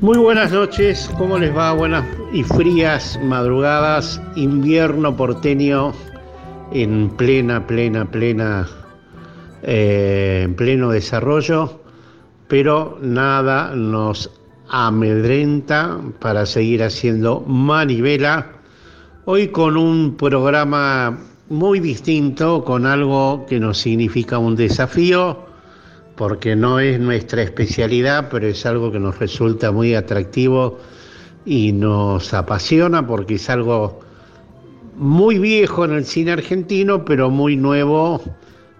Muy buenas noches, ¿cómo les va? Buenas y frías madrugadas, invierno porteño en plena, plena, plena, eh, en pleno desarrollo, pero nada nos amedrenta para seguir haciendo manivela. Hoy con un programa muy distinto, con algo que nos significa un desafío porque no es nuestra especialidad, pero es algo que nos resulta muy atractivo y nos apasiona porque es algo muy viejo en el cine argentino, pero muy nuevo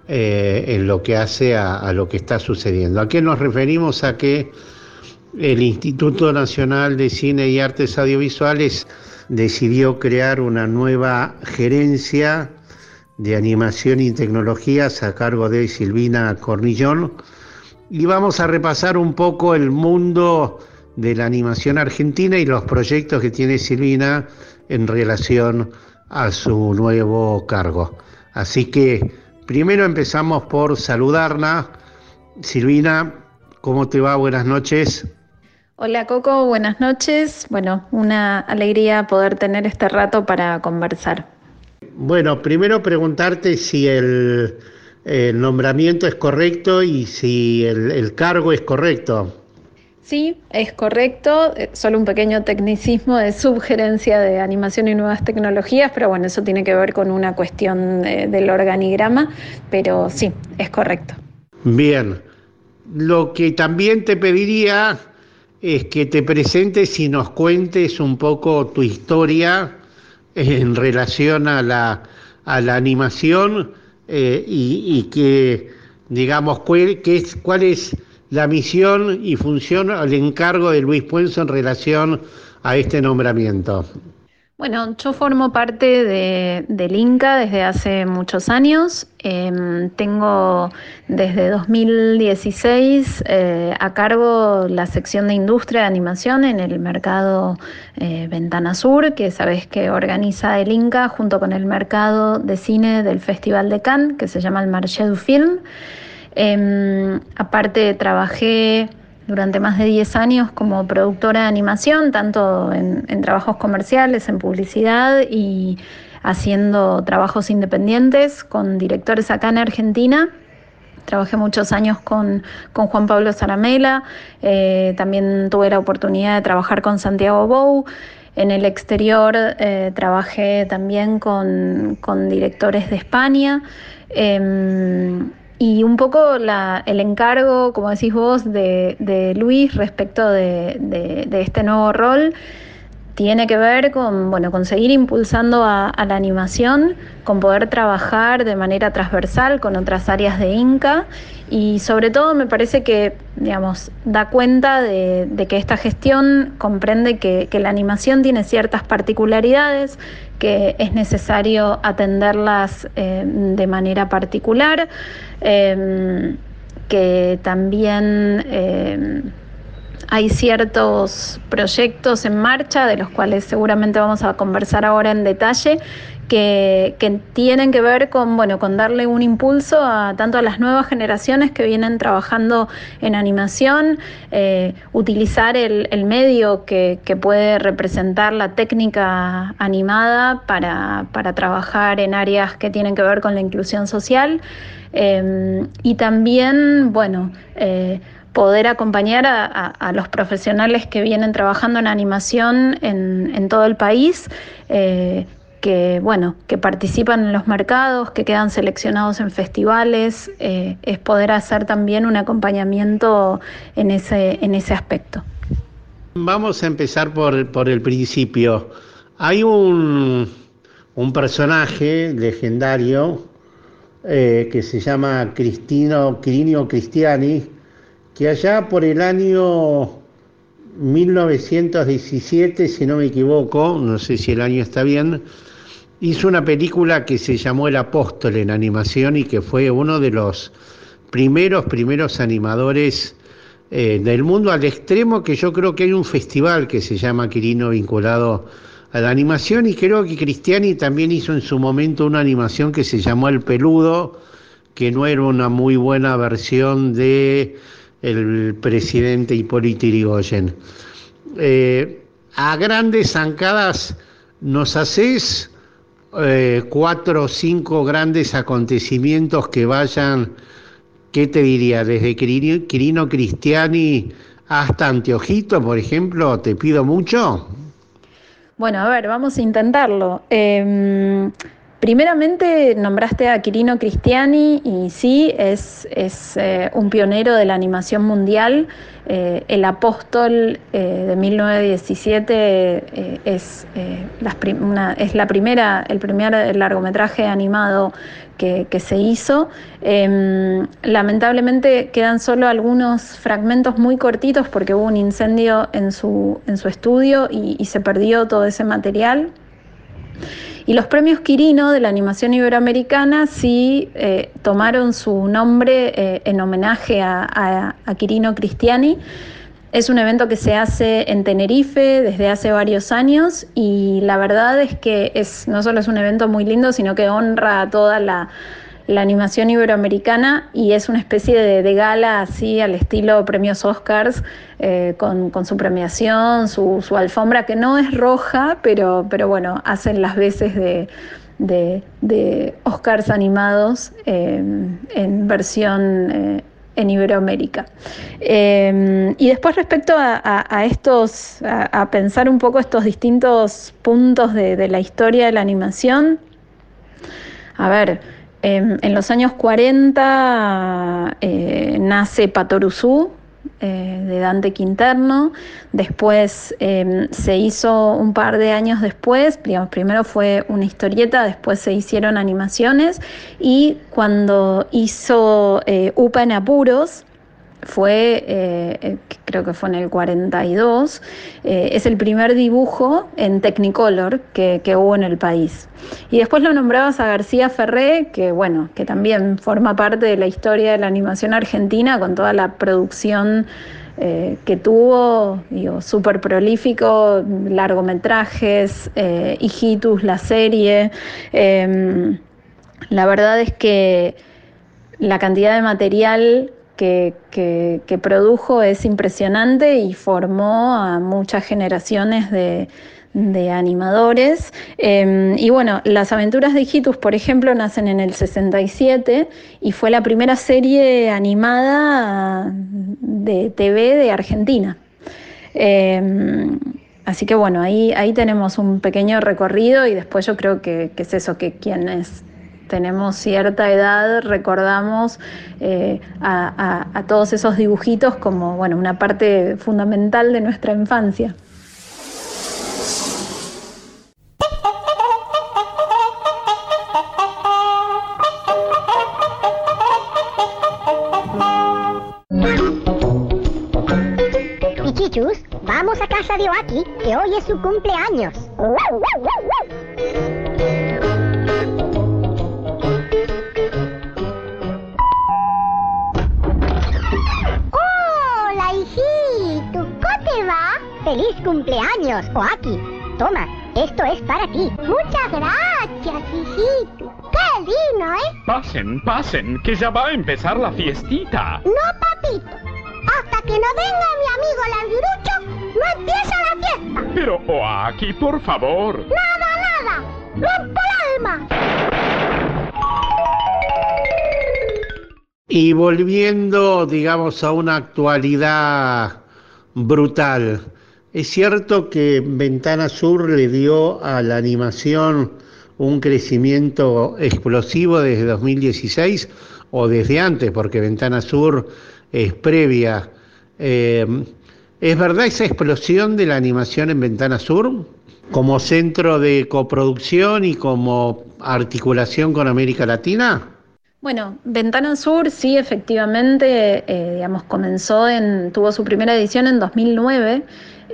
eh, en lo que hace a, a, lo que está sucediendo. ¿A qué nos referimos? A que el Instituto Nacional de Cine y Artes Audiovisuales decidió crear una nueva gerencia de animación y tecnologías a cargo de Silvina Cornillón y vamos a repasar un poco el mundo de la animación argentina y los proyectos que tiene Silvina en relación a su nuevo cargo. Así que primero empezamos por saludarla. Silvina, ¿cómo te va? Buenas noches. Hola Coco, buenas noches. Bueno, una alegría poder tener este rato para conversar. Bueno, primero preguntarte si el, el nombramiento es correcto y si el, el, cargo es correcto. Sí, es correcto, eh, solo un pequeño tecnicismo de subgerencia de animación y nuevas tecnologías, pero bueno, eso tiene que ver con una cuestión de, del organigrama, pero sí, es correcto. Bien, lo que también te pediría es que te presentes y nos cuentes un poco tu historia en relación a la, a la animación eh, y, y, que, digamos, cuál, que es, cuál es la misión y función al encargo de Luis Puenzo en relación a este nombramiento. Bueno, yo formo parte de, del INCA desde hace muchos años. Eh, tengo desde 2016 eh, a cargo la sección de industria de animación en el mercado eh, Ventana Sur, que sabes que organiza el INCA junto con el mercado de cine del Festival de Cannes, que se llama el Marché du Film. Em, aparte, trabajé durante más de 10 años como productora de animación, tanto en, trabajos comerciales, en publicidad y haciendo trabajos independientes con directores acá en Argentina. Trabajé muchos años con, con Juan Pablo Zaramela, eh, también tuve la oportunidad de trabajar con Santiago Bou. En el exterior eh, trabajé también con, con, directores de España. Eh, y un poco la, el encargo, como decís vos, de, de Luis respecto de, de, de, este nuevo rol tiene que ver con, bueno, seguir impulsando a, la animación, con poder trabajar de manera transversal con otras áreas de Inca y sobre todo me parece que, digamos, da cuenta de, que esta gestión comprende que, que, la animación tiene ciertas particularidades, que es necesario atenderlas eh, de manera particular, eh, que también eh, hay ciertos proyectos en marcha de los cuales seguramente vamos a conversar ahora en detalle que, tienen que ver con, bueno, con darle un impulso a tanto a las nuevas generaciones que vienen trabajando en animación, eh, utilizar el, medio que, puede representar la técnica animada para, trabajar en áreas que tienen que ver con la inclusión social. Eh, y también, bueno, eh, poder acompañar a, los profesionales que vienen trabajando en animación en, en todo el país, eh, que, bueno, que participan en los mercados, que quedan seleccionados en festivales, eh, es poder hacer también un acompañamiento en ese, en ese aspecto. Vamos a empezar por, por el principio. Hay un, un personaje legendario eh, que se llama Cristino, Quirinio Cristiani, que allá por el año 1917, si no me equivoco, no sé si el año está bien, hizo una película que se llamó El Apóstol en animación y que fue uno de los primeros, primeros animadores eh, del mundo al extremo que yo creo que hay un festival que se llama Quirino vinculado a la animación y creo que Cristiani también hizo en su momento una animación que se llamó El Peludo, que no era una muy buena versión de el presidente Hipólito Yrigoyen. Eh, a grandes zancadas nos haces eh, cuatro o cinco grandes acontecimientos que vayan, ¿qué te diría? Desde Quirino Cristiani hasta Anteojito, por ejemplo, te pido mucho. Bueno, a ver, vamos a intentarlo. Em, primeramente nombraste a Quirino Cristiani y sí, es, eh, un pionero de la animación mundial. Eh, el apóstol eh, de 1917 es, la, es la primera, el primer largometraje animado que, se hizo. Em, lamentablemente quedan solo algunos fragmentos muy cortitos porque hubo un incendio en su, en su estudio y, se perdió todo ese material. Y los premios Quirino de la animación iberoamericana sí eh, tomaron su nombre eh, en homenaje a, a, Quirino Cristiani. Es un evento que se hace en Tenerife desde hace varios años y la verdad es que es, no solo es un evento muy lindo, sino que honra a toda la, animación iberoamericana y es una especie de, gala así al estilo premios Oscars eh, con, su premiación, su, alfombra que no es roja, pero, pero bueno, hacen las veces de, Oscars animados eh, en versión eh, en Iberoamérica. Em, y después respecto a, estos, a, pensar un poco estos distintos puntos de, la historia de la animación, a ver, em, en los años 40 eh, nace Patoruzú, eh, de Dante Quinterno. Después em, se hizo un par de años después, primero fue una historieta, después se hicieron animaciones y cuando hizo eh, Upa en Apuros, fue, eh, eh, creo que fue en el 42, eh, es el primer dibujo en Technicolor que, hubo en el país. Y después lo nombrabas a García Ferré, que bueno, que también forma parte de la historia de la animación argentina con toda la producción que tuvo, digo, súper prolífico, largometrajes, Hijitus, la serie. Em, la verdad es que la cantidad de material que, produjo es impresionante y formó a muchas generaciones de, animadores. Em, y bueno, Las aventuras de Hijitus, por ejemplo, nacen en el 67 y fue la primera serie animada de TV de Argentina. Em, así que bueno, ahí, ahí tenemos un pequeño recorrido y después yo creo que, que es eso, que quienes tenemos cierta edad, recordamos eh, a, todos esos dibujitos como bueno, una parte fundamental de nuestra infancia. Pichichus, vamos a casa de Oaki, que hoy es su cumpleaños. ¡Feliz cumpleaños, Oaki! Toma, esto es para ti. Muchas gracias, hijito. ¡Qué lindo, eh! Pasen, pasen, que ya va a empezar la fiestita. No, papito. Hasta que no venga mi amigo Larguirucho, no empieza la fiesta. Pero, Oaki, por favor. Nada, nada. Rompo el alma. Y volviendo, digamos, a una actualidad brutal. Es cierto que Ventana Sur le dio a la animación un crecimiento explosivo desde 2016 o desde antes, porque Ventana Sur es previa. Eh, ¿Es verdad esa explosión de la animación en Ventana Sur como centro de coproducción y como articulación con América Latina? Bueno, Ventana Sur sí, efectivamente, eh, digamos, comenzó en, tuvo su primera edición en 2009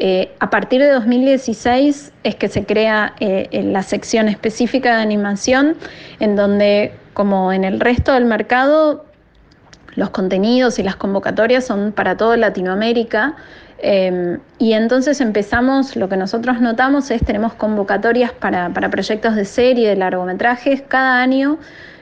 eh, a partir de 2016 es que se crea eh, la sección específica de animación, en donde, como en el resto del mercado, los contenidos y las convocatorias son para toda Latinoamérica. Em, y entonces empezamos, lo que nosotros notamos es, tenemos convocatorias para, para proyectos de serie, de largometrajes, cada año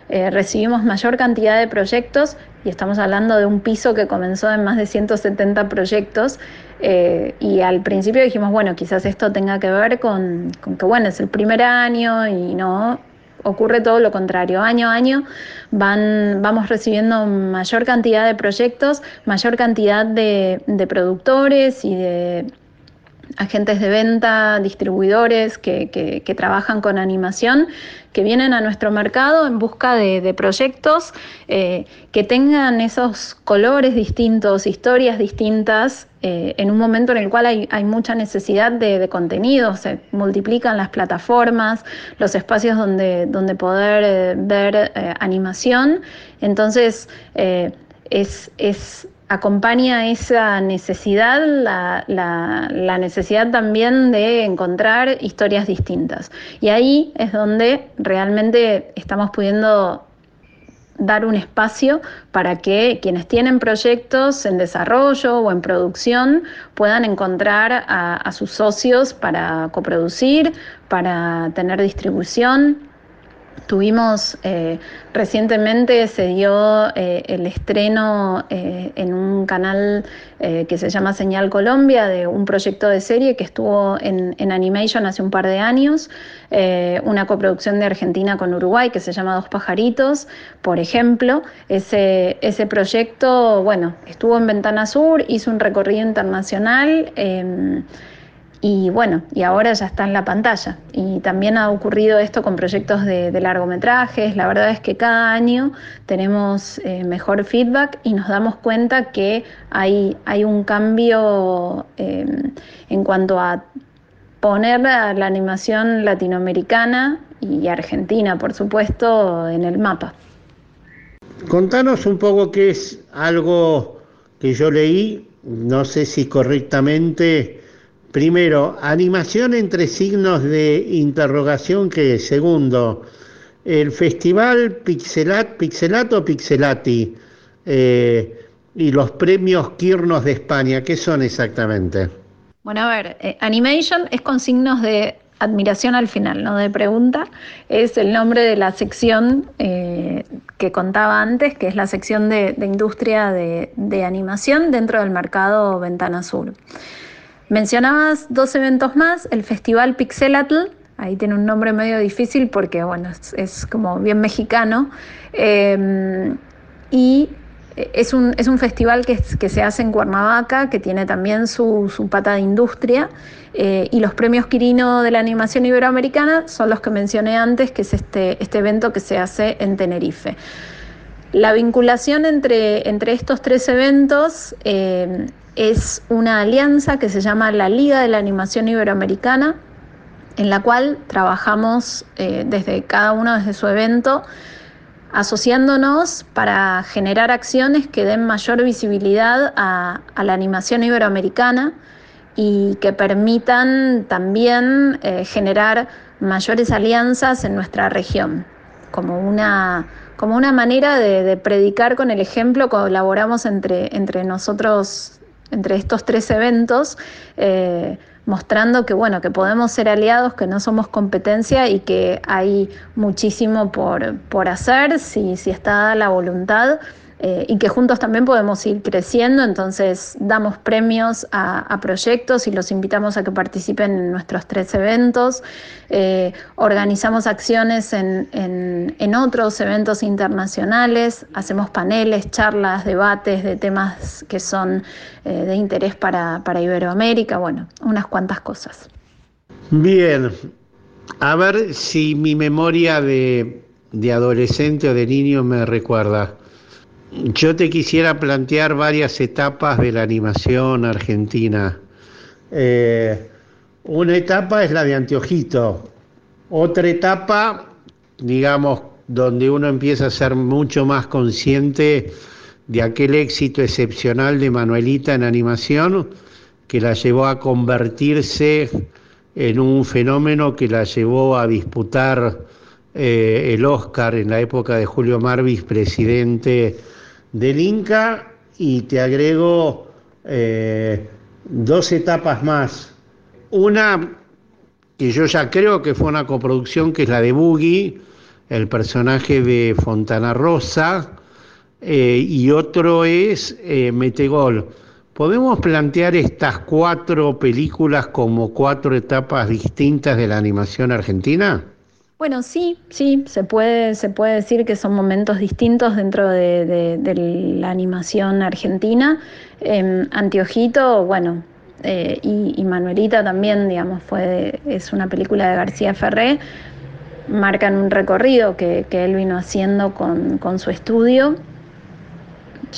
eh, recibimos mayor cantidad de proyectos y estamos hablando de un piso que comenzó en más de 170 proyectos eh, y al principio dijimos, bueno, quizás esto tenga que ver con, que, bueno, es el primer año y no ocurre todo lo contrario. Año a año van, vamos recibiendo mayor cantidad de proyectos, mayor cantidad de productores y de agentes de venta, distribuidores que, trabajan con animación, que vienen a nuestro mercado en busca de, proyectos eh, que tengan esos colores distintos, historias distintas, eh, en un momento en el cual hay, mucha necesidad de, contenido, se multiplican las plataformas, los espacios donde, donde poder eh, ver animación. Entonces, es, es acompaña esa necesidad, la, necesidad también de encontrar historias distintas. Y ahí es donde realmente estamos pudiendo dar un espacio para que quienes tienen proyectos en desarrollo o en producción puedan encontrar a sus socios para coproducir, para tener distribución Tuvimos eh, recientemente, se dio eh, el estreno eh, en un canal que se llama Señal Colombia de un proyecto de serie que estuvo en, en Animation hace un par de años, una coproducción de Argentina con Uruguay que se llama Dos Pajaritos, por ejemplo. Ese, ese proyecto, bueno, estuvo en Ventana Sur, hizo un recorrido internacional. Y bueno, y ahora ya está en la pantalla. Y también ha ocurrido esto con proyectos de, largometrajes. La verdad es que cada año tenemos eh, mejor feedback y nos damos cuenta que hay, hay un cambio em, en cuanto a poner la, la animación latinoamericana y argentina, por supuesto, en el mapa. Contanos un poco qué es algo que yo leí, no sé si correctamente Primero, animación entre signos de interrogación que segundo, el festival Pixelat, Pixelato Pixelati eh, y los premios Quirnos de España, ¿qué son exactamente? Bueno, a ver, eh, Animation es con signos de admiración al final, no de pregunta, es el nombre de la sección eh, que contaba antes, que es la sección de, industria de, de animación dentro del mercado Ventana Sur. Mencionabas dos eventos más, el Festival Pixelatl, ahí tiene un nombre medio difícil porque bueno, es, como bien mexicano, em, y es un, es un festival que, que, se hace en Cuernavaca, que tiene también su, su pata de industria, eh, y los premios Quirino de la animación iberoamericana son los que mencioné antes, que es este, este evento que se hace en Tenerife. La vinculación entre, entre estos tres eventos em, es una alianza que se llama la Liga de la Animación Iberoamericana, en la cual trabajamos eh, desde cada uno desde su evento, asociándonos para generar acciones que den mayor visibilidad a, la animación iberoamericana y que permitan también eh, generar mayores alianzas en nuestra región, como una, como una manera de, predicar con el ejemplo, colaboramos entre, entre nosotros entre estos tres eventos, eh, mostrando que bueno, que podemos ser aliados, que no somos competencia y que hay muchísimo por, por hacer si, si está la voluntad. Eh, y que juntos también podemos ir creciendo, entonces damos premios a, proyectos y los invitamos a que participen en nuestros tres eventos, eh, organizamos acciones en, en, otros eventos internacionales, hacemos paneles, charlas, debates de temas que son eh, de interés para, para Iberoamérica, bueno, unas cuantas cosas. Bien, a ver si mi memoria de, de adolescente o de niño me recuerda. Yo te quisiera plantear varias etapas de la animación argentina. Eh, una etapa es la de Anteojito, otra etapa, digamos, donde uno empieza a ser mucho más consciente de aquel éxito excepcional de Manuelita en animación que la llevó a convertirse en un fenómeno que la llevó a disputar eh, el Oscar en la época de Julio Marvis, presidente del Inca y te agrego eh, dos etapas más. Una que yo ya creo que fue una coproducción, que es la de Boogie, el personaje de Fontana Rosa, eh, y otro es eh, Metegol. ¿Podemos plantear estas cuatro películas como cuatro etapas distintas de la animación argentina? Bueno, sí, sí, se puede, se puede decir que son momentos distintos dentro de, la animación argentina. Eh, Antiojito, bueno, y, Manuelita también, digamos, fue, es una película de García Ferré, marcan un recorrido que, él vino haciendo con, su estudio,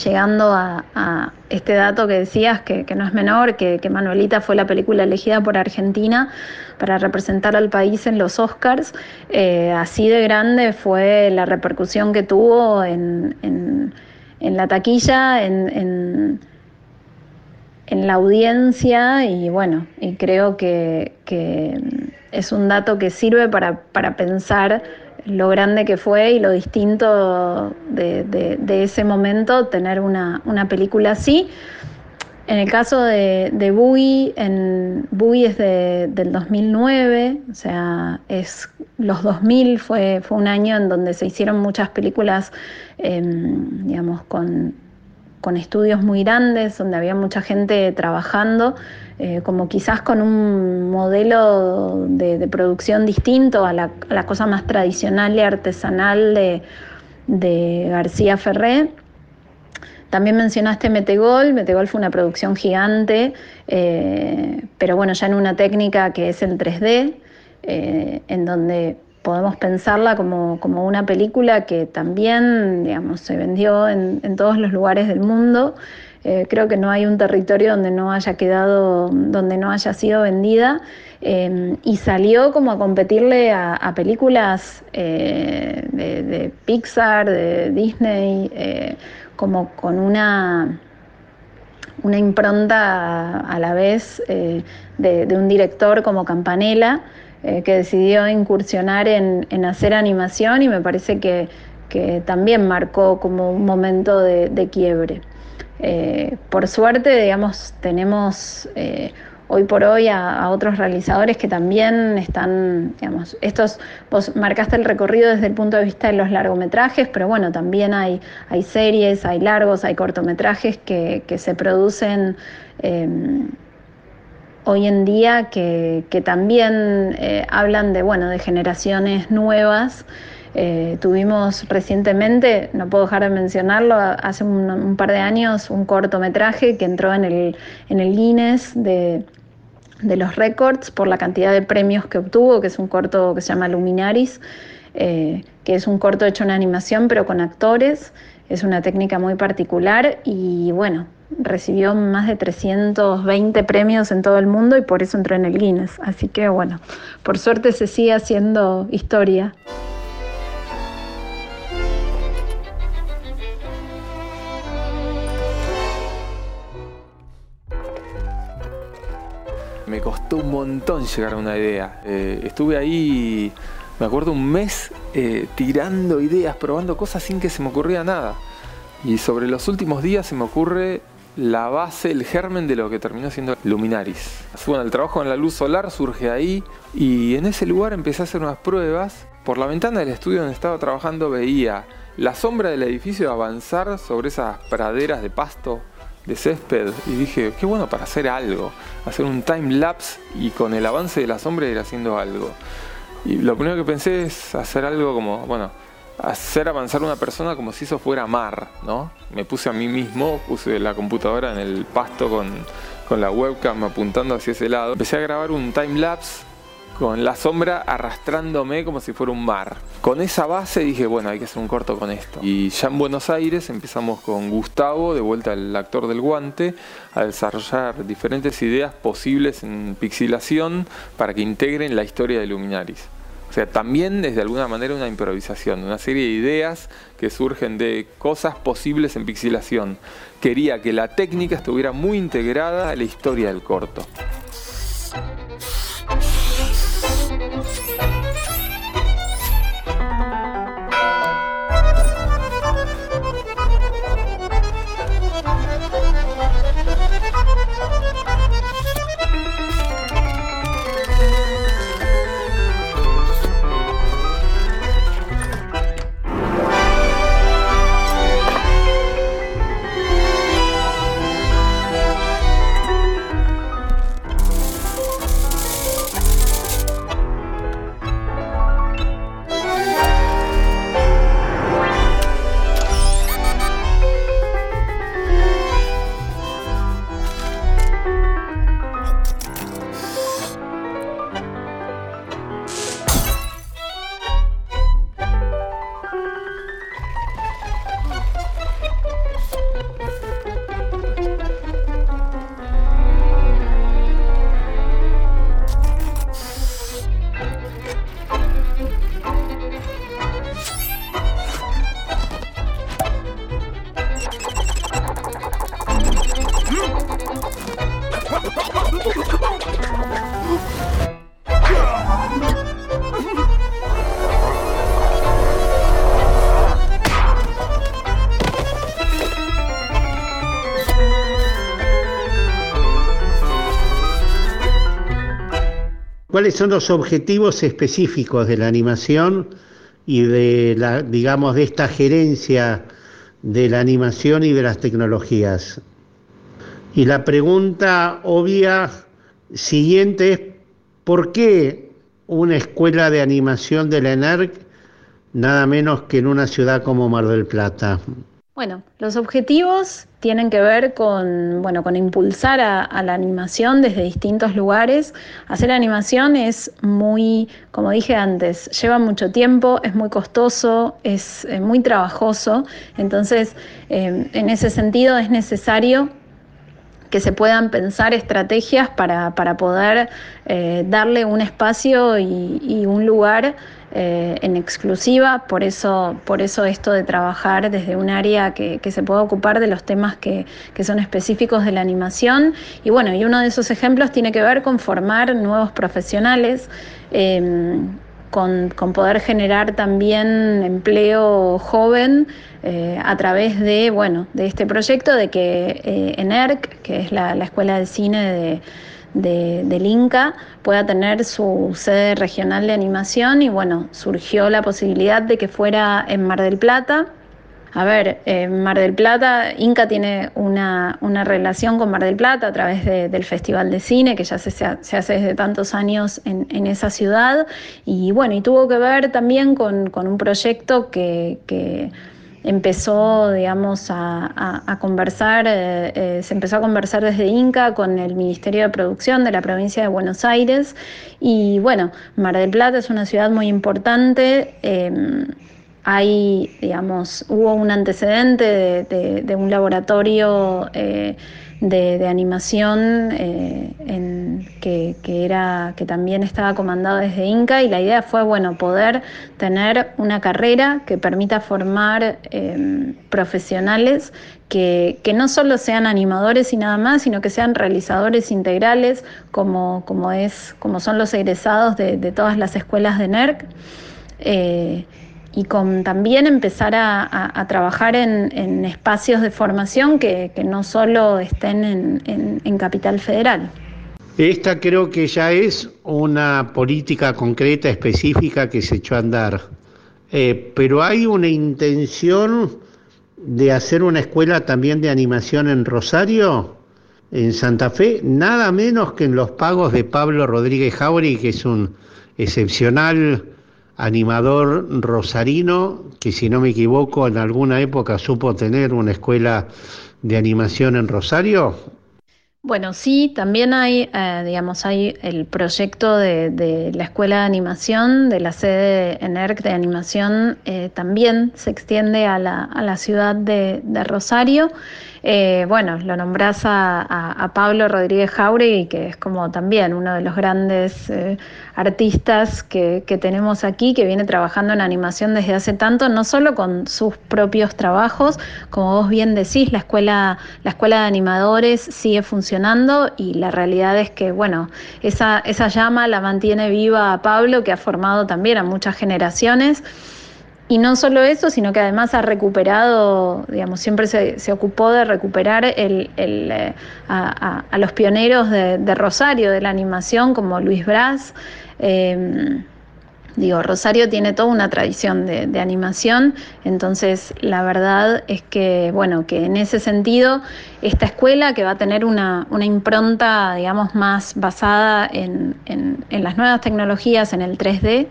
llegando a, este dato que decías, que, no es menor, que, Manuelita fue la película elegida por Argentina para representar al país en los Oscars. Eh, así de grande fue la repercusión que tuvo en, la taquilla, en la audiencia y bueno, y creo que, es un dato que sirve para, pensar lo grande que fue y lo distinto de, ese momento tener una, película así. En el caso de, de Boogie, en, Boogie es del 2009, o sea, es los 2000 fue, fue un año en donde se hicieron muchas películas, em, digamos, con con estudios muy grandes, donde había mucha gente trabajando, eh, como quizás con un modelo de, producción distinto a la, cosa más tradicional y artesanal de, García Ferré. También mencionaste Metegol, Metegol fue una producción gigante, eh, pero bueno, ya en una técnica que es el 3D, eh, en donde podemos pensarla como, una película que también, digamos, se vendió en, todos los lugares del mundo. Eh, creo que no hay un territorio donde no haya quedado, donde no haya sido vendida. Eh, y salió como a competirle a, películas eh, de, Pixar, de Disney, como con una, una impronta a, la vez de, un director como Campanella. Eh, que decidió incursionar en, hacer animación y me parece que, también marcó como un momento de, quiebre. Eh, por suerte, digamos, tenemos eh, hoy por hoy a, otros realizadores que también están, digamos, estos, vos marcaste el recorrido desde el punto de vista de los largometrajes, pero bueno, también hay, hay series, hay largos, hay cortometrajes que, que se producen hoy en día que, también eh, hablan de, bueno, de generaciones nuevas. Eh, tuvimos recientemente, no puedo dejar de mencionarlo, hace un, par de años un cortometraje que entró en el, en el Guinness de, los récords por la cantidad de premios que obtuvo, que es un corto que se llama Luminaris, eh, que es un corto hecho en animación pero con actores. Es una técnica muy particular y bueno, recibió más de 320 premios en todo el mundo y por eso entró en el Guinness. Así que bueno, por suerte se sigue haciendo historia. Me costó un montón llegar a una idea. Eh, estuve ahí, me acuerdo, un mes eh, tirando ideas, probando cosas sin que se me ocurría nada. Y sobre los últimos días se me ocurre la base, el germen de lo que terminó siendo Luminaris. Bueno, el trabajo en la luz solar surge ahí y en ese lugar empecé a hacer unas pruebas. Por la ventana del estudio donde estaba trabajando veía la sombra del edificio avanzar sobre esas praderas de pasto, de césped, y dije, qué bueno para hacer algo, hacer un time lapse y con el avance de la sombra ir haciendo algo. Y lo primero que pensé es hacer algo como, bueno, hacer avanzar una persona como si eso fuera mar, ¿no? Me puse a mí mismo, puse la computadora en el pasto con, con la webcam apuntando hacia ese lado. Empecé a grabar un time lapse con la sombra arrastrándome como si fuera un mar. Con esa base dije, bueno, hay que hacer un corto con esto. Y ya en Buenos Aires empezamos con Gustavo, de vuelta el actor del guante, a desarrollar diferentes ideas posibles en pixilación para que integren la historia de Luminaris. O sea, también es de alguna manera una improvisación, una serie de ideas que surgen de cosas posibles en pixilación. Quería que la técnica estuviera muy integrada a la historia del corto. ¿Cuáles son los objetivos específicos de la animación y de la, digamos, de esta gerencia de la animación y de las tecnologías? Y la pregunta obvia siguiente es, ¿por qué una escuela de animación de la ENERC nada menos que en una ciudad como Mar del Plata? Bueno, los objetivos tienen que ver con, bueno, con impulsar a, la animación desde distintos lugares. Hacer animación es muy, como dije antes, lleva mucho tiempo, es muy costoso, es eh, muy trabajoso. Entonces, eh, en ese sentido es necesario que se puedan pensar estrategias para, poder eh, darle un espacio y, un lugar eh, en exclusiva, por eso, por eso esto de trabajar desde un área que, se pueda ocupar de los temas que, son específicos de la animación. Y bueno, y uno de esos ejemplos tiene que ver con formar nuevos profesionales. Em, con, poder generar también empleo joven eh, a través de, bueno, de este proyecto de que eh, ENERC, que es la, Escuela de Cine de, del Inca, pueda tener su sede regional de animación y bueno, surgió la posibilidad de que fuera en Mar del Plata a ver, Mar del Plata, Inca tiene una, relación con Mar del Plata a través del Festival de Cine, que ya se, hace desde tantos años en, esa ciudad. Y bueno, y tuvo que ver también con, un proyecto que, empezó, digamos, a, conversar, eh, eh, se empezó a conversar desde Inca con el Ministerio de Producción de la provincia de Buenos Aires. Y bueno, Mar del Plata es una ciudad muy importante. Em, hay, digamos, hubo un antecedente de, un laboratorio eh, de, animación eh, que, era, que también estaba comandado desde Inca y la idea fue, bueno, poder tener una carrera que permita formar em, profesionales que, no solo sean animadores y nada más, sino que sean realizadores integrales, como, como, es, como son los egresados de, todas las escuelas de NERC. Y con también empezar a, trabajar en, espacios de formación que, no solo estén en, Capital Federal. Esta creo que ya es una política concreta, específica que se echó a andar, eh, pero hay una intención de hacer una escuela también de animación en Rosario, en Santa Fe, nada menos que en los pagos de Pablo Rodríguez Jauri, que es un excepcional animador rosarino que si no me equivoco en alguna época supo tener una escuela de animación en Rosario. Bueno, sí, también hay, eh, digamos, hay el proyecto de, la Escuela de Animación, de la sede ENERC de animación, eh, también se extiende a la, a la ciudad de, de Rosario. Eh, bueno, lo nombrás a, Pablo Rodríguez Jauregui, que es como también uno de los grandes eh, artistas que, tenemos aquí, que viene trabajando en animación desde hace tanto, no solo con sus propios trabajos, como vos bien decís, la escuela, la escuela de animadores sigue funcionando y la realidad es que, bueno, esa, esa llama la mantiene viva a Pablo, que ha formado también a muchas generaciones. Y no solo eso, sino que además ha recuperado, digamos, siempre se, ocupó de recuperar el, eh, a, los pioneros de, Rosario, de la animación, como Luis Brás. Em, digo, Rosario tiene toda una tradición de, animación, entonces la verdad es que, bueno, que en ese sentido, esta escuela que va a tener una, impronta, digamos, más basada en, en las nuevas tecnologías, en el 3D,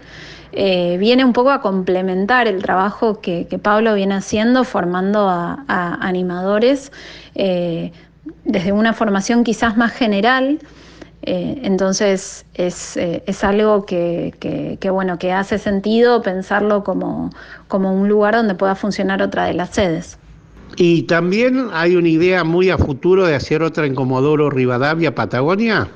eh, viene un poco a complementar el trabajo que, Pablo viene haciendo formando a, animadores eh, desde una formación quizás más general. Eh, entonces es, algo que, bueno, que hace sentido pensarlo como, como un lugar donde pueda funcionar otra de las sedes. Y también hay una idea muy a futuro de hacer otra en Comodoro Rivadavia, Patagonia.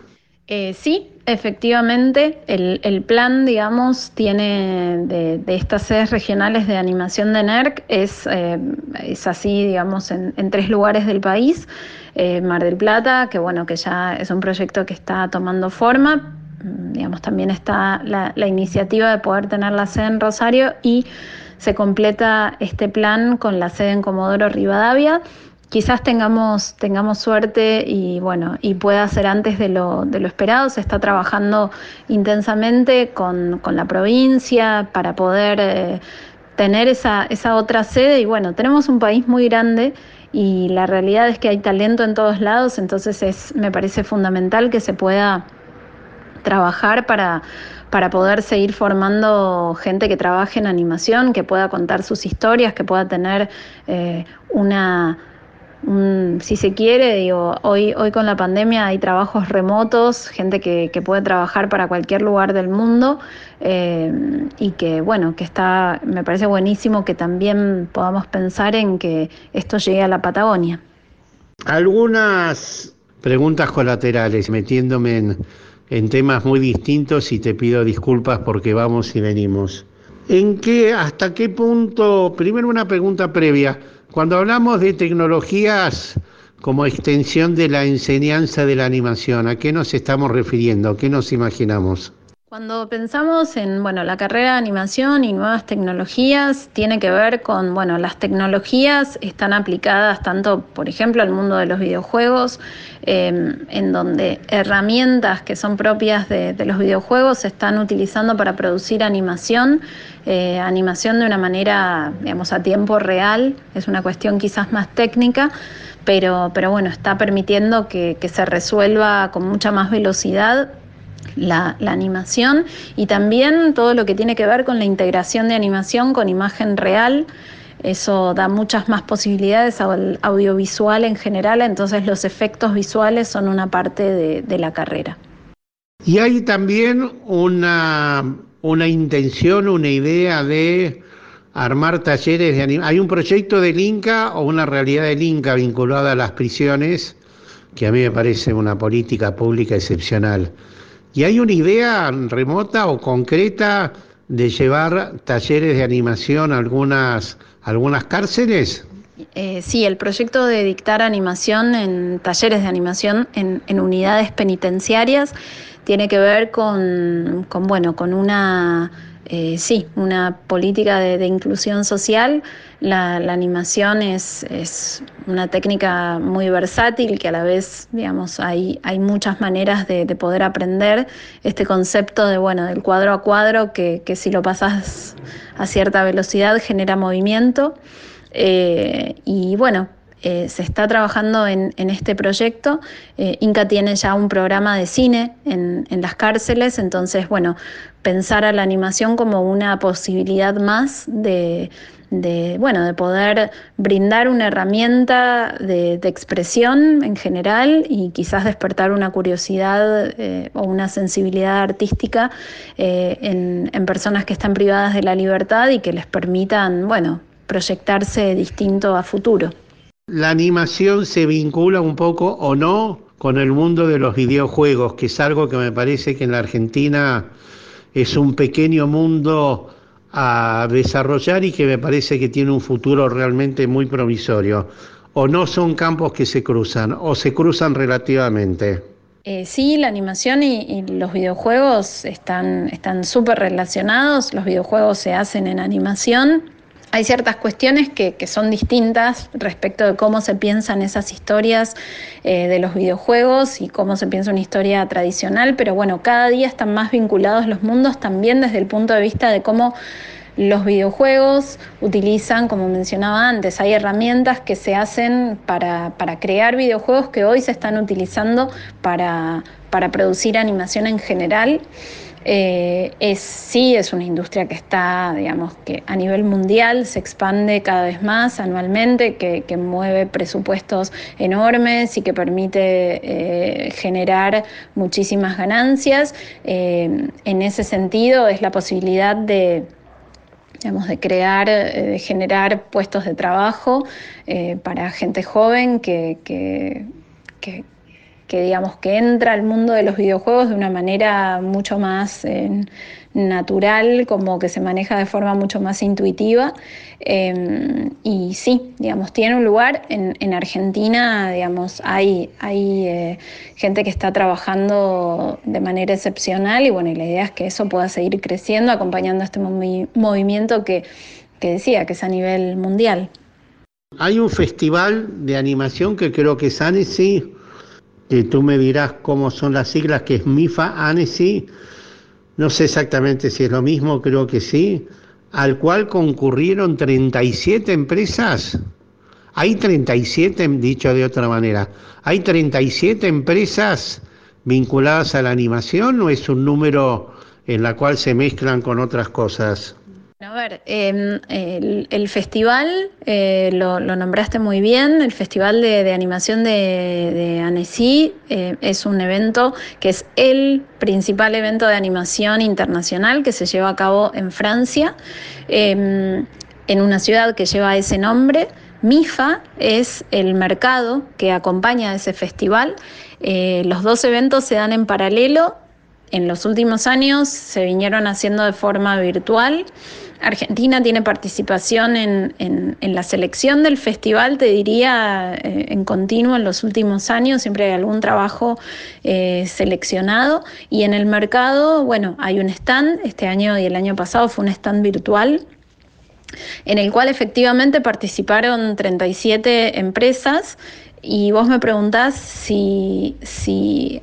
sí, Efectivamente, el, plan, digamos, tiene de, estas sedes regionales de animación de NERC, es, eh, es así, digamos, en, tres lugares del país. Eh, Mar del Plata, que bueno, que ya es un proyecto que está tomando forma, mm, digamos, también está la, la iniciativa de poder tener la sede en Rosario y se completa este plan con la sede en Comodoro Rivadavia quizás tengamos, tengamos suerte y bueno, y pueda ser antes de lo, esperado. Se está trabajando intensamente con, con la provincia para poder eh, tener esa, esa otra sede. Y bueno, tenemos un país muy grande y la realidad es que hay talento en todos lados, entonces es, me parece fundamental que se pueda trabajar para, para poder seguir formando gente que trabaje en animación, que pueda contar sus historias, que pueda tener eh, una si se quiere, digo, hoy, hoy con la pandemia hay trabajos remotos, gente que, puede trabajar para cualquier lugar del mundo eh, y que, bueno, que está, me parece buenísimo que también podamos pensar en que esto llegue a la Patagonia. Algunas preguntas colaterales, metiéndome en, en temas muy distintos y te pido disculpas porque vamos y venimos. ¿En qué, hasta qué punto, primero una pregunta previa, cuando hablamos de tecnologías como extensión de la enseñanza de la animación, ¿a qué nos estamos refiriendo? ¿Qué nos imaginamos? Cuando pensamos en bueno, la carrera de animación y nuevas tecnologías, tiene que ver con, bueno, las tecnologías están aplicadas tanto, por ejemplo, al mundo de los videojuegos, em, en donde herramientas que son propias de, los videojuegos se están utilizando para producir animación, eh, animación de una manera, digamos, a tiempo real, es una cuestión quizás más técnica, pero, pero bueno, está permitiendo que, que se resuelva con mucha más velocidad la, animación y también todo lo que tiene que ver con la integración de animación con imagen real. Eso da muchas más posibilidades al audiovisual en general, entonces los efectos visuales son una parte de, la carrera. Y hay también una, una intención, una idea de armar talleres de animación. Hay un proyecto del Inca o una realidad del Inca vinculada a las prisiones, que a mí me parece una política pública excepcional. ¿Y hay una idea remota o concreta de llevar talleres de animación a algunas, algunas cárceles? Eh, sí, el proyecto de dictar animación en talleres de animación en, en unidades penitenciarias tiene que ver con, con bueno, con una eh, sí, una política de, inclusión social. La, animación es, una técnica muy versátil que a la vez, digamos, hay, muchas maneras de, poder aprender este concepto de, bueno, del cuadro a cuadro, que, si lo pasas a cierta velocidad genera movimiento. Eh, y bueno, eh, se está trabajando en, este proyecto. Eh, Inca tiene ya un programa de cine en, las cárceles, entonces, bueno, pensar a la animación como una posibilidad más de, bueno, de poder brindar una herramienta de, expresión en general y quizás despertar una curiosidad eh, o una sensibilidad artística en, en personas que están privadas de la libertad y que les permitan, bueno, proyectarse distinto a futuro la animación se vincula un poco o no con el mundo de los videojuegos, que es algo que me parece que en la Argentina es un pequeño mundo a desarrollar y que me parece que tiene un futuro realmente muy provisorio. ¿O no son campos que se cruzan o se cruzan relativamente? Eh, sí, la animación y, y los videojuegos están súper relacionados. Los videojuegos se hacen en animación hay ciertas cuestiones que, son distintas respecto de cómo se piensan esas historias eh, de los videojuegos y cómo se piensa una historia tradicional, pero bueno, cada día están más vinculados los mundos también desde el punto de vista de cómo los videojuegos utilizan, como mencionaba antes, hay herramientas que se hacen para, para crear videojuegos que hoy se están utilizando para, para producir animación en general. Eh, es, sí es una industria que está, digamos, que a nivel mundial se expande cada vez más anualmente, que, mueve presupuestos enormes y que permite eh, generar muchísimas ganancias. Eh, en ese sentido es la posibilidad de digamos, de crear, de generar puestos de trabajo para gente joven que, que, que digamos que entra al mundo de los videojuegos de una manera mucho más eh, natural, como que se maneja de forma mucho más intuitiva. Em, y sí, digamos, tiene un lugar. En, Argentina, digamos, hay, hay eh, gente que está trabajando de manera excepcional y bueno, la idea es que eso pueda seguir creciendo, acompañando este movimiento que, que decía, que es a nivel mundial. Hay un festival de animación que creo que es Annecy, que tú me dirás cómo son las siglas, que es MIFA Annecy. No sé exactamente si es lo mismo, creo que sí, al cual concurrieron 37 empresas. Hay 37, dicho de otra manera, hay 37 empresas vinculadas a la animación o es un número en la cual se mezclan con otras cosas? A ver, em, el, festival, eh, lo, nombraste muy bien, el Festival de, Animación de, de Annecy eh, es un evento que es el principal evento de animación internacional que se lleva a cabo en Francia, em, en una ciudad que lleva ese nombre. MIFA es el mercado que acompaña a ese festival. Eh, los dos eventos se dan en paralelo. En los últimos años se vinieron haciendo de forma virtual. Argentina tiene participación en, la selección del festival, te diría, eh, en continuo en los últimos años, siempre hay algún trabajo eh, seleccionado. Y en el mercado, bueno, hay un stand, este año y el año pasado fue un stand virtual en el cual efectivamente participaron 37 empresas y vos me preguntás si, si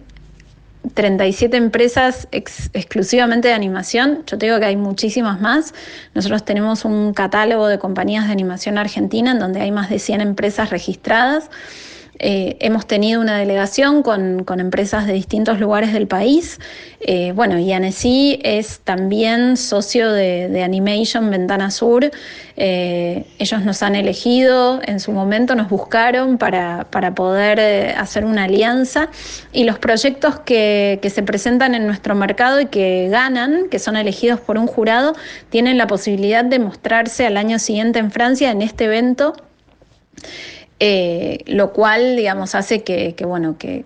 37 empresas exclusivamente de animación. Yo te digo que hay muchísimas más. Nosotros tenemos un catálogo de compañías de animación argentina en donde hay más de 100 empresas registradas. Eh, hemos tenido una delegación con, empresas de distintos lugares del país. Eh, bueno, y Annecy es también socio de, Animation Ventana Sur. Eh, ellos nos han elegido, en su momento nos buscaron para, poder hacer una alianza y los proyectos que, que se presentan en nuestro mercado y que ganan, que son elegidos por un jurado, tienen la posibilidad de mostrarse al año siguiente en Francia en este evento. Eh, lo cual, digamos, hace que, bueno, que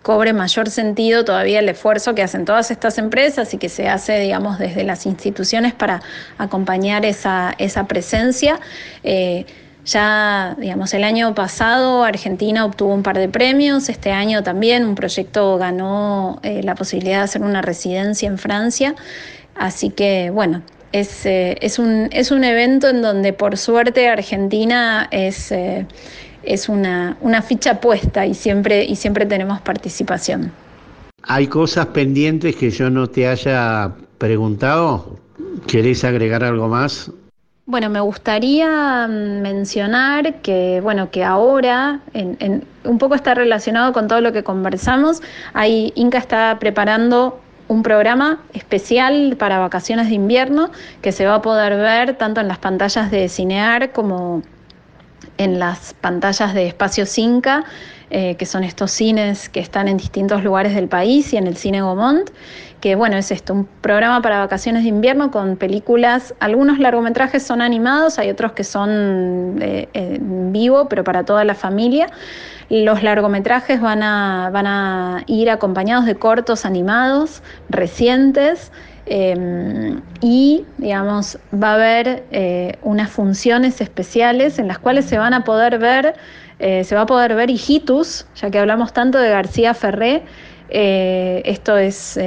cobre mayor sentido todavía el esfuerzo que hacen todas estas empresas y que se hace, digamos, desde las instituciones para acompañar esa, presencia. Eh, ya, digamos, el año pasado Argentina obtuvo un par de premios, este año también un proyecto ganó eh, la posibilidad de hacer una residencia en Francia, así que, bueno, es, es, un, es un evento en donde por suerte Argentina es es una, ficha puesta y siempre, y siempre tenemos participación. ¿Hay cosas pendientes que yo no te haya preguntado? ¿Querés agregar algo más? Bueno, me gustaría mm, mencionar que, bueno, que ahora, en, un poco está relacionado con todo lo que conversamos, hay, Inca está preparando un programa especial para vacaciones de invierno que se va a poder ver tanto en las pantallas de Cinear como en las pantallas de Espacio Cinca, eh, que son estos cines que están en distintos lugares del país y en el Cine Gomont, que bueno, es esto, un programa para vacaciones de invierno con películas, algunos largometrajes son animados, hay otros que son eh, vivo, pero para toda la familia. Los largometrajes van a, van a ir acompañados de cortos animados recientes Em, y, digamos, va a haber eh, unas funciones especiales en las cuales se van a poder ver, eh, se va a poder ver hijitus, ya que hablamos tanto de García Ferré. Eh, esto es,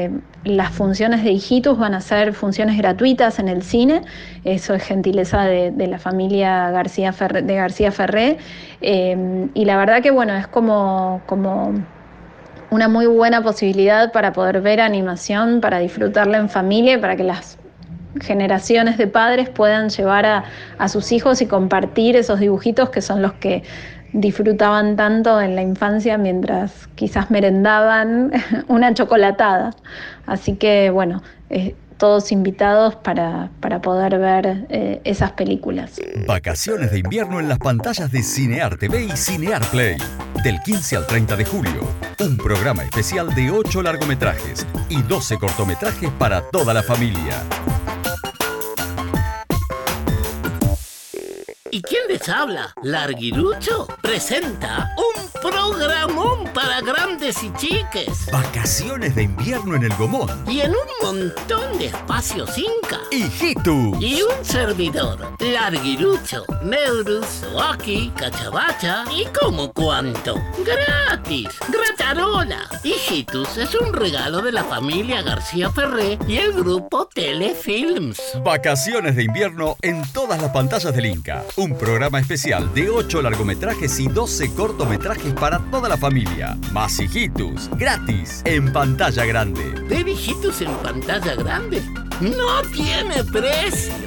las funciones de hijitus van a ser funciones gratuitas en el cine, eso es gentileza de, la familia García de García Ferré. Em, y la verdad que, bueno, es como, como una muy buena posibilidad para poder ver animación, para disfrutarla en familia y para que las generaciones de padres puedan llevar a, sus hijos y compartir esos dibujitos que son los que disfrutaban tanto en la infancia mientras quizás merendaban una chocolatada. Así que bueno, eh, todos invitados para, poder ver eh, esas películas. Vacaciones de invierno en las pantallas de Cinear TV y Cinear Play. Del 15 al 30 de julio. Un programa especial de 8 largometrajes y 12 cortometrajes para toda la familia. ¿Y quién les habla? Larguirucho presenta un Programón para grandes y chiques. Vacaciones de invierno en el Gomón. Y en un montón de espacios Inca. Hijitus. Y un servidor. Larguirucho, Neurus, Oaki, Cachabacha y como cuánto. Gratis. Gratarola. Hijitus es un regalo de la familia García Ferré y el grupo Telefilms. Vacaciones de invierno en todas las pantallas del Inca. Un programa especial de 8 largometrajes y 12 cortometrajes para toda la familia. Más hijitus, gratis, en pantalla grande. ¿Ver hijitus en pantalla grande? ¡No tiene precio!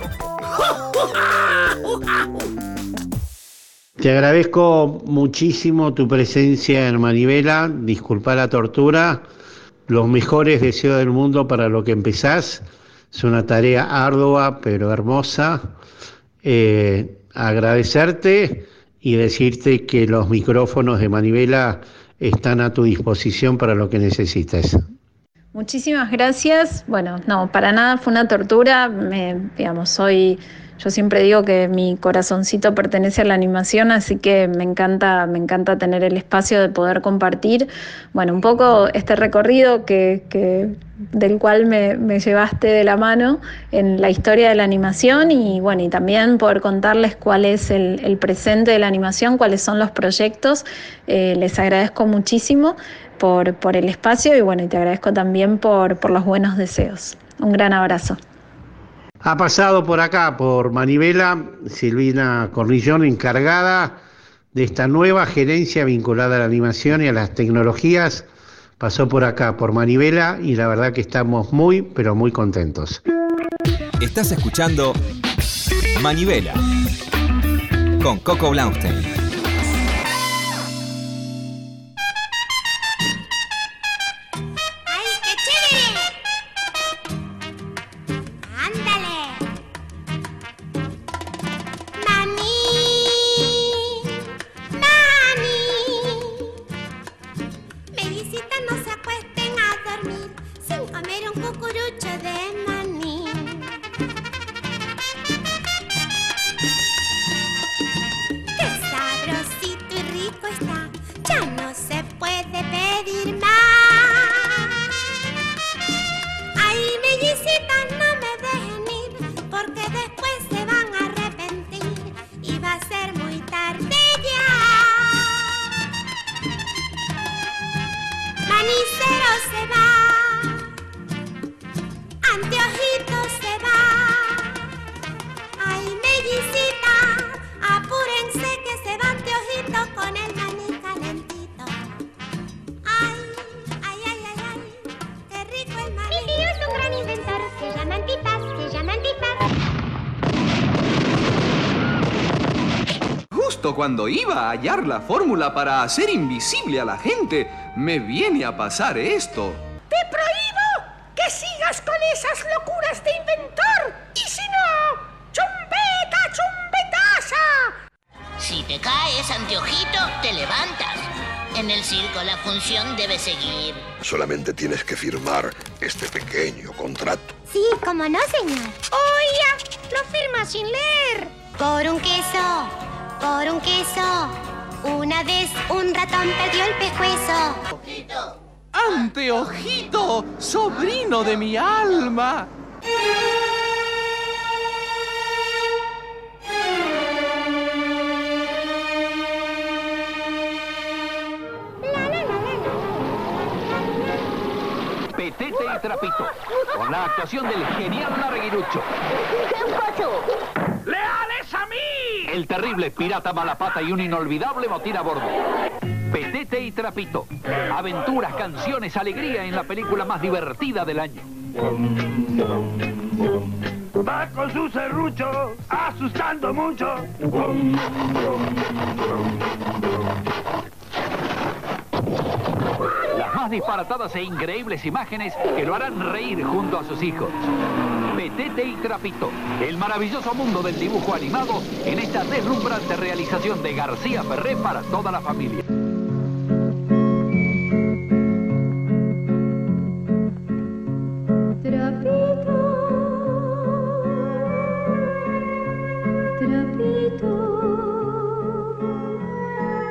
Te agradezco muchísimo tu presencia en Manivela. Disculpa la tortura. Los mejores deseos del mundo para lo que empezás. Es una tarea ardua pero hermosa. Eh, agradecerte y decirte que los micrófonos de Manivela están a tu disposición para lo que necesites. Muchísimas gracias. Bueno, no, para nada fue una tortura. Me, digamos, soy yo siempre digo que mi corazoncito pertenece a la animación, así que me encanta, me encanta tener el espacio de poder compartir, bueno, un poco este recorrido que, del cual me, llevaste de la mano en la historia de la animación y bueno, y también poder contarles cuál es el, presente de la animación, cuáles son los proyectos. Eh, les agradezco muchísimo por, el espacio y bueno, y te agradezco también por los buenos deseos. Un gran abrazo. Ha pasado por acá, por Manivela, Silvina Cornillón, encargada de esta nueva gerencia vinculada a la animación y a las tecnologías. Pasó por acá, por Manivela, y la verdad que estamos muy, pero muy contentos. Estás escuchando Manivela con Coco Blaustein. Cuando iba a hallar la fórmula para hacer invisible a la gente, me viene a pasar esto. Te prohíbo que sigas con esas locuras de inventor. Y si no, chumbeta, chumbetaza. Si te caes, anteojito, te levantas. En el circo la función debe seguir. Solamente tienes que firmar este pequeño contrato. Sí, como no, señor. Oye, lo firma sin leer. Por un queso por un queso. Una vez un ratón perdió el pescuezo. ¡Anteojito! ¡Sobrino de mi alma! Petete y Trapito, con la actuación del genial Larguirucho. ¿Qué pasó? ¡Leales a mí! El terrible pirata Malapata y un inolvidable motín a bordo. Petete y Trapito. Aventuras, canciones, alegría en la película más divertida del año. Va con su serrucho, asustando mucho. Disparatadas e increíbles imágenes que lo harán reír junto a sus hijos. Petete y Trapito, el maravilloso mundo del dibujo animado en esta deslumbrante realización de García Ferré para toda la familia. Trapito,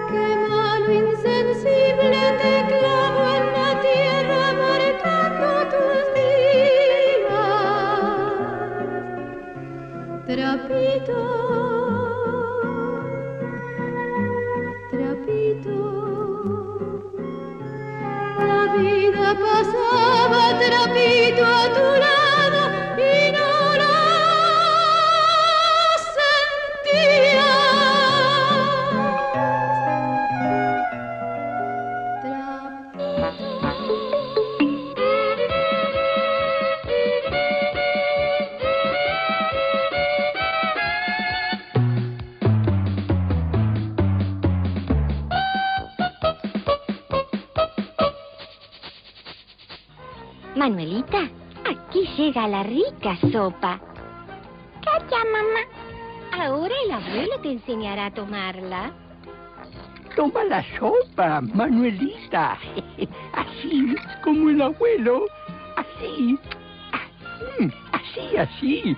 qué malo trapito, trapito. Pasaba trapito a tu lado la rica sopa. Calla, mamá. Ahora el abuelo te enseñará a tomarla. Toma la sopa, Manuelita. Así como el abuelo. Así. Mm, Así, así.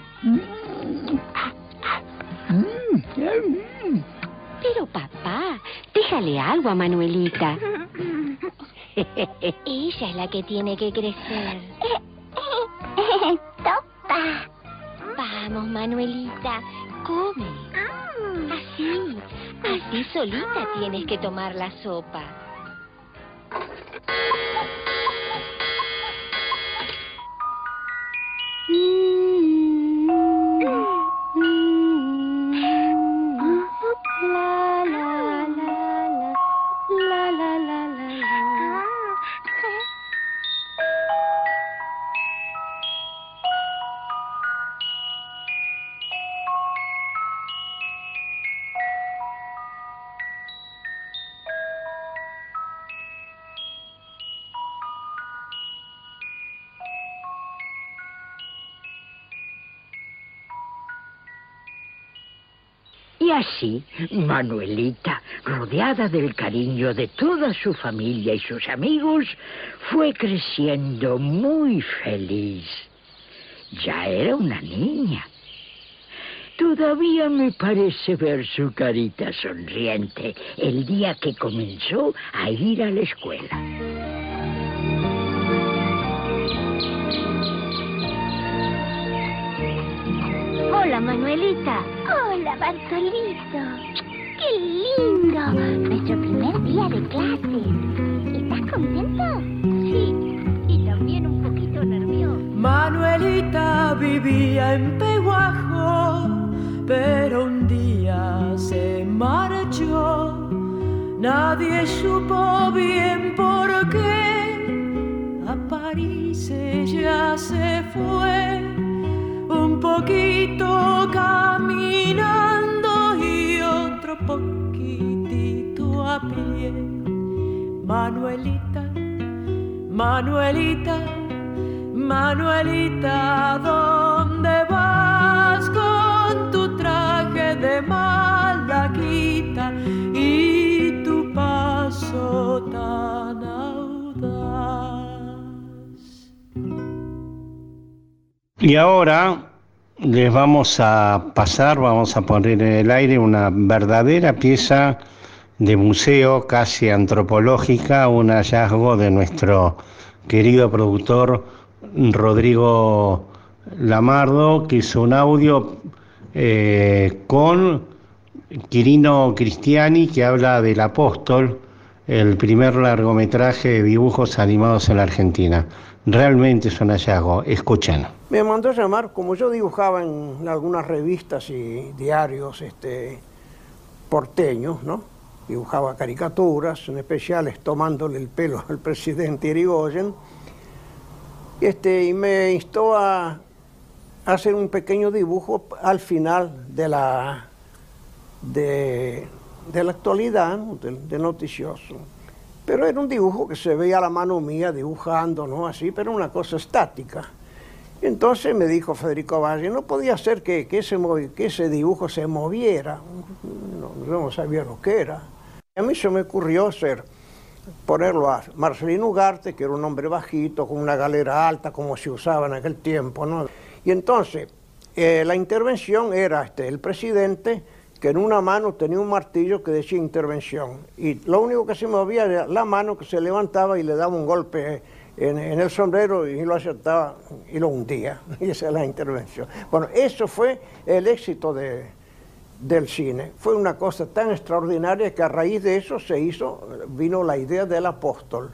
Pero papá, déjale algo a Manuelita. Ella es la que tiene que crecer. Manuelita, come. Así, así solita tienes que tomar la sopa. Así, Manuelita, rodeada del cariño de toda su familia y sus amigos, fue creciendo muy feliz. Ya era una niña. Todavía me parece ver su carita sonriente el día que comenzó a ir a la escuela. Hola, Manuelita. Bartolito. ¡Qué lindo! Nuestro primer día de clase. ¿Estás contento? Sí, y también un poquito nervioso. Manuelita vivía en Peguajo, pero un día se marchó. Nadie supo bien por qué. A París ella se fue, un poquito caminando y otro poquitito a pie. Manuelita, Manuelita, Manuelita, ¿dónde vas con tu traje de malaquita y tu paso tan audaz? Y ahora les vamos a pasar, vamos a poner en el aire una verdadera pieza de museo casi antropológica, un hallazgo de nuestro querido productor Rodrigo Lamardo, que hizo un audio eh, con Quirino Cristiani que habla del apóstol, el primer largometraje de dibujos animados en la Argentina. Realmente es un hallazgo, escuchen. Me mandó a llamar, como yo dibujaba en algunas revistas y diarios este, porteños, ¿no? Dibujaba caricaturas, en especiales tomándole el pelo al presidente Irigoyen. Este, y me instó a hacer un pequeño dibujo al final de la, de, de la actualidad, del noticioso. Pero era un dibujo que se veía a la mano mía dibujando, ¿no? Así, pero una cosa estática. Entonces me dijo Federico Valle, no podía ser que, que, ese, que ese dibujo se moviera. No, yo no sabía lo que era. A mí se me ocurrió hacer, ponerlo a Marcelino Ugarte, que era un hombre bajito, con una galera alta, como se usaba en aquel tiempo, ¿no? Y entonces, eh, la intervención era este, el presidente, que en una mano tenía un martillo que decía intervención. Y lo único que se movía era la mano que se levantaba y le daba un golpe en, el sombrero y lo acertaba y lo hundía. Y esa es la intervención. Bueno, eso fue el éxito de, del cine. Fue una cosa tan extraordinaria que a raíz de eso se hizo, vino la idea del apóstol,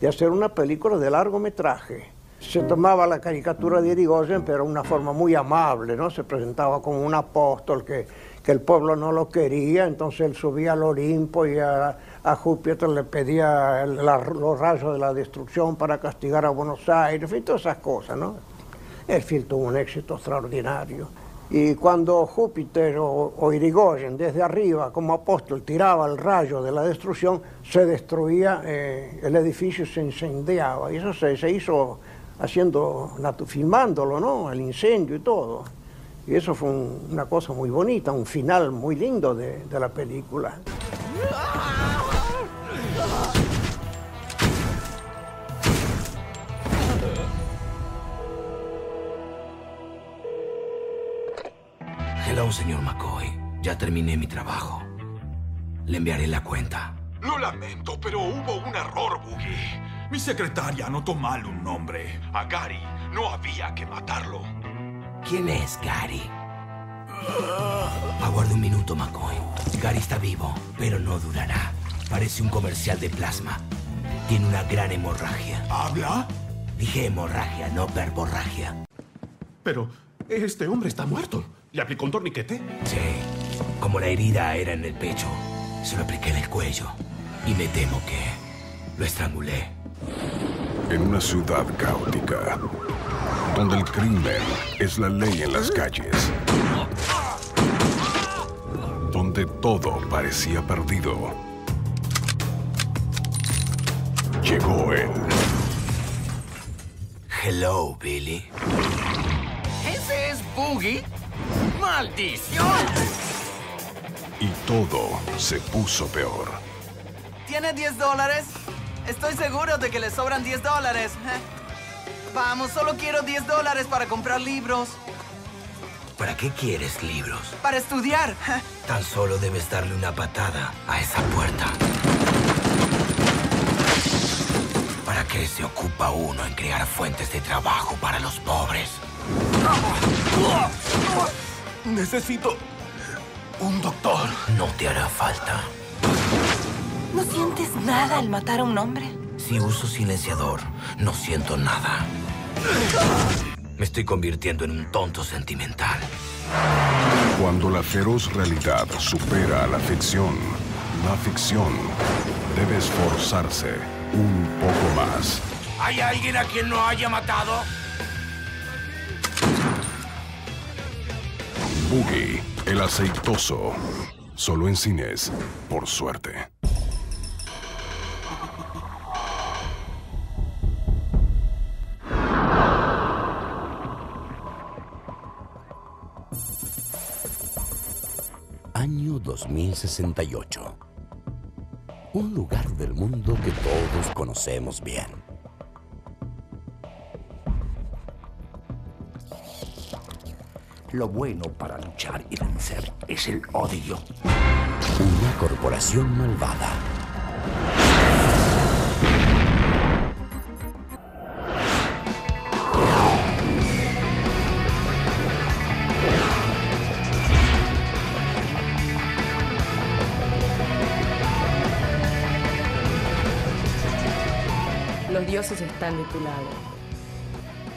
de hacer una película de largometraje. Se tomaba la caricatura de Irigoyen, pero de una forma muy amable, ¿no? Se presentaba como un apóstol que, que el pueblo no lo quería, entonces él subía al Olimpo y a, Júpiter le pedía el- los rayos de la destrucción para castigar a Buenos Aires, fin, todas esas cosas, ¿no? El film tuvo un éxito extraordinario. Y cuando Júpiter o, Irigoyen desde arriba como apóstol tiraba el rayo de la destrucción, se destruía eh, el edificio y se incendiaba. Y eso se, hizo haciendo, filmándolo, ¿no? El incendio y todo. Y eso fue un- una cosa muy bonita, un final muy lindo de, de la película. Hello, señor McCoy. Ya terminé mi trabajo. Le enviaré la cuenta. Lo lamento, pero hubo un error, Boogie. Mi secretaria anotó mal un nombre. A Gary no había que matarlo. ¿Quién es Gary? Aguarde un minuto, McCoy. Gary está vivo, pero no durará. Parece un comercial de plasma. Tiene una gran hemorragia. ¿Habla? Dije hemorragia, no verborragia. Pero este hombre está muerto. ¿Le aplicó un torniquete? Sí. Como la herida era en el pecho, se lo apliqué en el cuello. Y me temo que lo estrangulé. En una ciudad caótica, donde el crimen es la ley en las calles, donde todo parecía perdido, llegó él. Hello, Billy. ¿Ese es Boogie? ¡Maldición! Y todo se puso peor. ¿Tiene 10 dólares? Estoy seguro de que le sobran 10 dólares. ¿eh? Vamos, solo quiero 10 dólares para comprar libros. ¿Para qué quieres libros? Para estudiar. Tan solo debes darle una patada a esa puerta. ¿Para qué se ocupa uno en crear fuentes de trabajo para los pobres? Necesito un doctor. No te hará falta. ¿No sientes nada al matar a un hombre? Si uso silenciador, no siento nada. Me estoy convirtiendo en un tonto sentimental. Cuando la feroz realidad supera a la ficción, la ficción debe esforzarse un poco más. ¿Hay alguien a quien no haya matado? Boogie, el aceitoso. Solo en cines, por suerte. 2068. Un lugar del mundo que todos conocemos bien. Lo bueno para luchar y vencer es el odio. Una corporación malvada.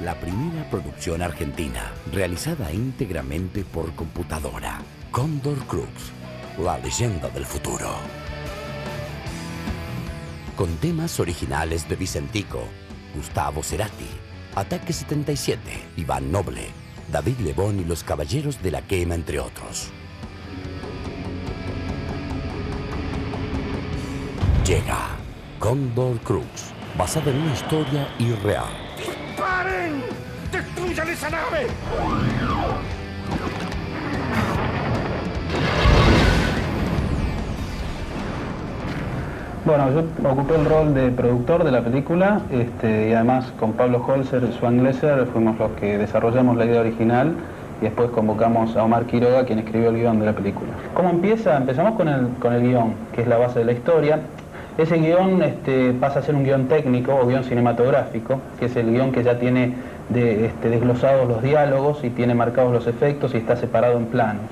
La primera producción argentina realizada íntegramente por computadora. Condor Crux, la leyenda del futuro. Con temas originales de Vicentico, Gustavo Cerati, Ataque 77, Iván Noble, David Lebón y los Caballeros de la Quema, entre otros. Llega Condor Crux, basada en una historia irreal. ¡Paren! ¡Destruyan esa nave! Bueno, yo ocupé el rol de productor de la película este, y además con Pablo Holzer y Swan Glesser fuimos los que desarrollamos la idea original y después convocamos a Omar Quiroga, quien escribió el guion de la película. ¿Cómo empieza? Empezamos con el, con el guion, que es la base de la historia. Ese guion este, pasa a ser un guion técnico o guion cinematográfico, que es el guion que ya tiene de, este, desglosados los diálogos y tiene marcados los efectos y está separado en planos.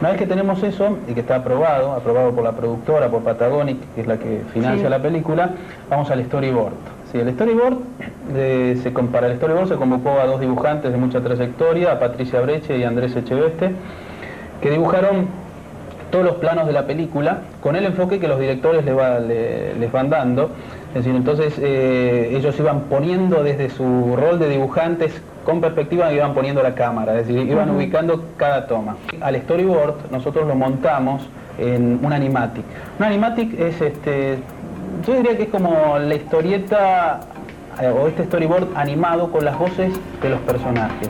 Una vez que tenemos eso y que está aprobado, aprobado por la productora, por Patagonic, que es la que financia Sí. la película, vamos al storyboard. Sí, el storyboard, eh, se, para el storyboard se convocó a dos dibujantes de mucha trayectoria, a Patricia Breche y Andrés Echeveste, que dibujaron todos los planos de la película con el enfoque que los directores les, va- le- les van dando. Es decir, entonces eh, ellos iban poniendo desde su rol de dibujantes con perspectiva, iban poniendo la cámara, es decir, iban ubicando cada toma. Al storyboard nosotros lo montamos en un animatic. Un animatic es este, yo diría que es como la historieta eh, o este storyboard animado con las voces de los personajes.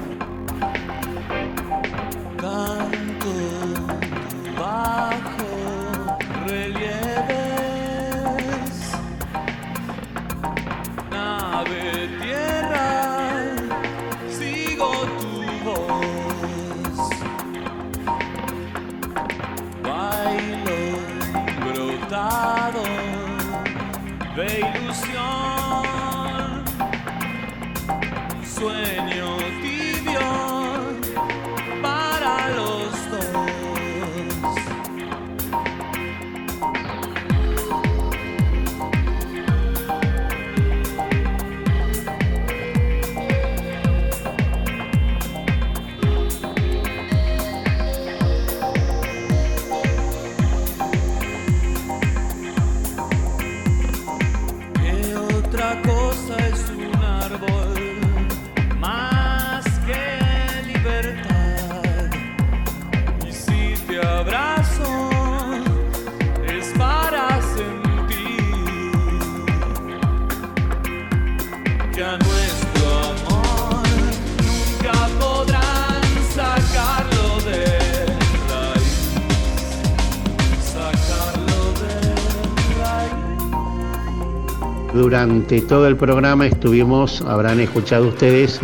Durante todo el programa estuvimos, habrán escuchado ustedes,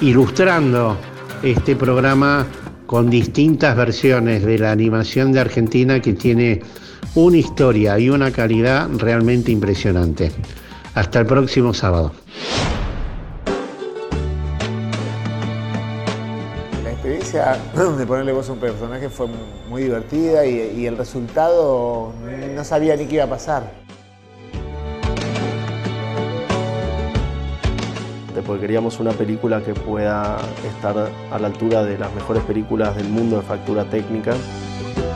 ilustrando este programa con distintas versiones de la animación de Argentina que tiene una historia y una calidad realmente impresionante. Hasta el próximo sábado. La experiencia de ponerle voz a un personaje fue muy divertida y, y el resultado no sabía ni qué iba a pasar. Porque queríamos una película que pueda estar a la altura de las mejores películas del mundo de factura técnica.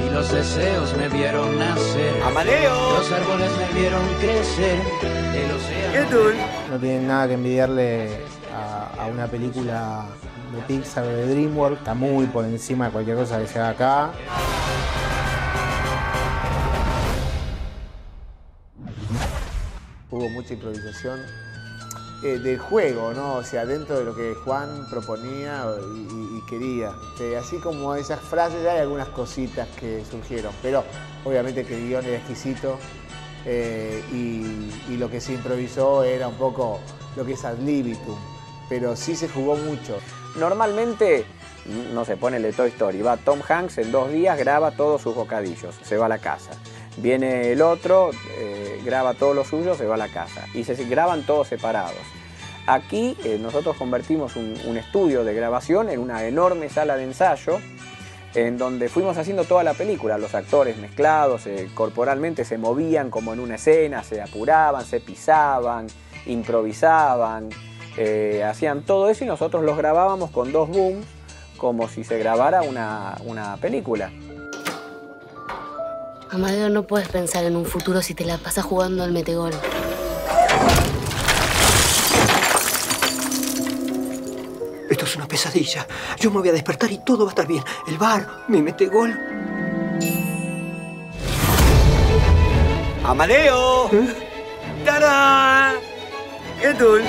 Y los deseos me vieron nacer. ¡Amadeo! Los árboles me vieron crecer. El océano. No tienen nada que envidiarle a, a una película de Pixar o de DreamWorks. Está muy por encima de cualquier cosa que se haga acá. Hubo mucha improvisación eh, del juego, ¿no? O sea, dentro de lo que Juan proponía y, y- quería. Este, así como esas frases, hay algunas cositas que surgieron, pero obviamente que el guion era exquisito eh, y, y lo que se improvisó era un poco lo que es ad libitum, pero sí se jugó mucho. Normalmente, no se pone el de Toy Story, va Tom Hanks en dos días, graba todos sus bocadillos, se va a la casa. Viene el otro, eh, graba todo lo suyo, se va a la casa. Y se graban todos separados. Aquí eh, nosotros convertimos un, estudio de grabación en una enorme sala de ensayo en donde fuimos haciendo toda la película. Los actores mezclados, eh, corporalmente se movían como en una escena, se apuraban, se pisaban, improvisaban, hacían todo eso y nosotros los grabábamos con dos booms como si se grabara una, una película. Amadeo, no puedes pensar en un futuro si te la pasas jugando al metegol. Esto es una pesadilla. Yo me voy a despertar y todo va a estar bien. El bar, mi mete gol. ¡Amadeo! ¡Tarán! ¿Qué tal?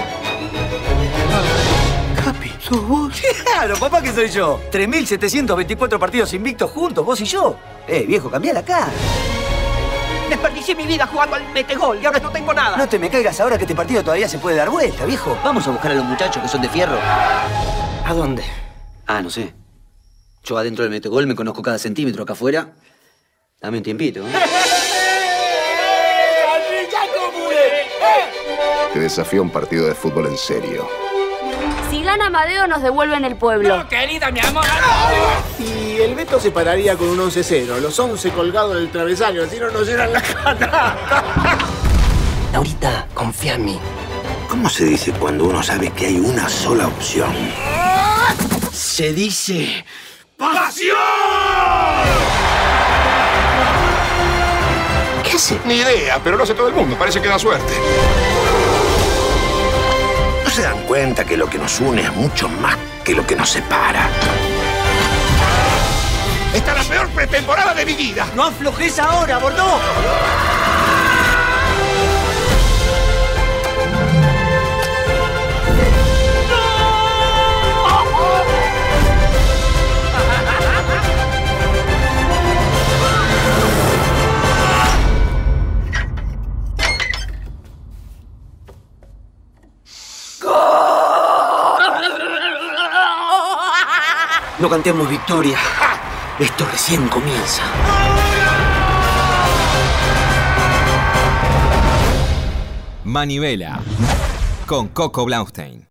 Capi, ¿sos vos? Claro, papá, que soy yo. 3.724 partidos invictos juntos, vos y yo. Eh, viejo, cambiá la cara. Desperdicié mi vida jugando al metegol y ahora no tengo nada. No te me caigas ahora que este partido todavía se puede dar vuelta, viejo. Vamos a buscar a los muchachos que son de fierro. ¿A dónde? Ah, no sé. Yo adentro del metegol me conozco cada centímetro acá afuera. Dame un tiempito. ¿eh? Te desafío a un partido de fútbol en serio. Si gana Amadeo, nos devuelven el pueblo. querida, mi amor. Y el Beto se pararía con un 11-0, los 11 colgados del travesaño, así no nos llenan la cara. Laurita, confía en mí. ¿Cómo se dice cuando uno sabe que hay una sola opción? Se dice... ¡Pasión! ¿Qué hace? Ni idea, pero lo hace todo el mundo. Parece que da suerte. ¿No se dan cuenta que lo que nos une es mucho más que lo que nos separa? Esta es la peor pretemporada de mi vida. No aflojes ahora, Bordeaux. No cantemos victoria. Esto recién comienza. Manivela con Coco Blaustein.